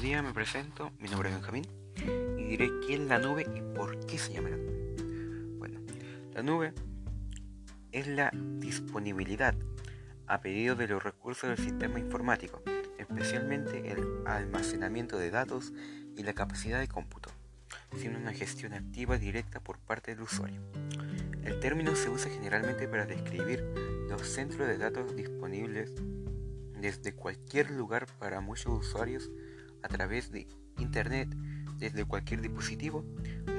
día me presento, mi nombre es Benjamín y diré qué es la nube y por qué se llama la nube. Bueno, la nube es la disponibilidad a pedido de los recursos del sistema informático, especialmente el almacenamiento de datos y la capacidad de cómputo, siendo una gestión activa directa por parte del usuario. El término se usa generalmente para describir los centros de datos disponibles desde cualquier lugar para muchos usuarios a través de Internet desde cualquier dispositivo,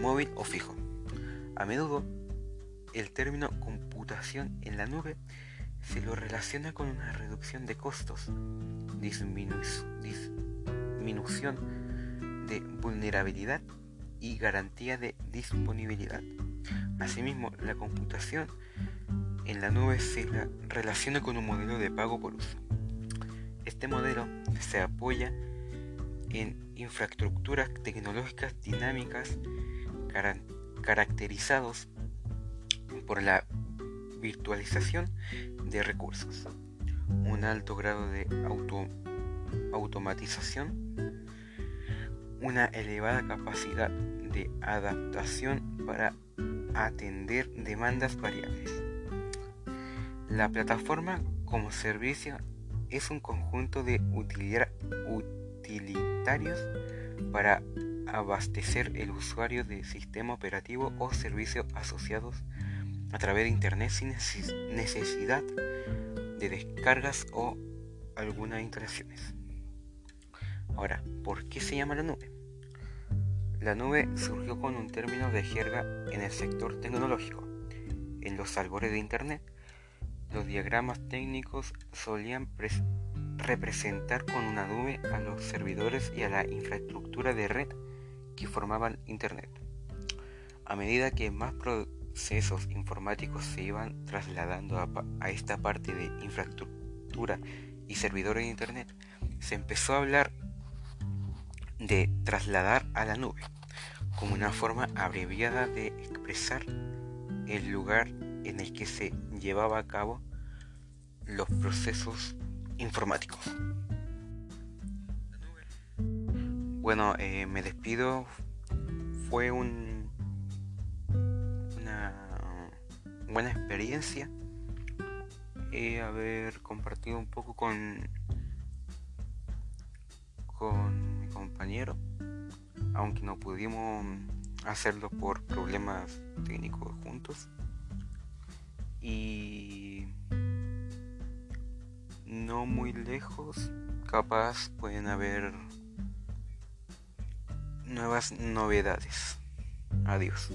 móvil o fijo. A menudo, el término computación en la nube se lo relaciona con una reducción de costos, disminución de vulnerabilidad y garantía de disponibilidad. Asimismo, la computación en la nube se relaciona con un modelo de pago por uso. Este modelo se apoya infraestructuras tecnológicas dinámicas caracterizados por la virtualización de recursos, un alto grado de automatización, una elevada capacidad de adaptación para atender demandas variables. La plataforma como servicio es un conjunto de utilidad, utilitarios para abastecer el usuario de sistema operativo o servicios asociados a través de Internet sin necesidad de descargas o algunas instalaciones. Ahora, ¿por qué se llama la nube? La nube surgió con un término de jerga en el sector tecnológico. En los albores de Internet, los diagramas técnicos solían representar con una nube a los servidores y a la infraestructura de red que formaban Internet. A medida que más procesos informáticos se iban trasladando a, esta parte de infraestructura y servidores de Internet, se empezó a hablar de trasladar a la nube como una forma abreviada de expresar el lugar en el que se llevaba a cabo los procesos informáticos. Bueno, eh, me despido. Fue un, una buena experiencia eh, haber compartido un poco con, con mi compañero, aunque no pudimos hacerlo por problemas técnicos juntos. Y no muy lejos, capaz pueden haber nuevas novedades. Adiós.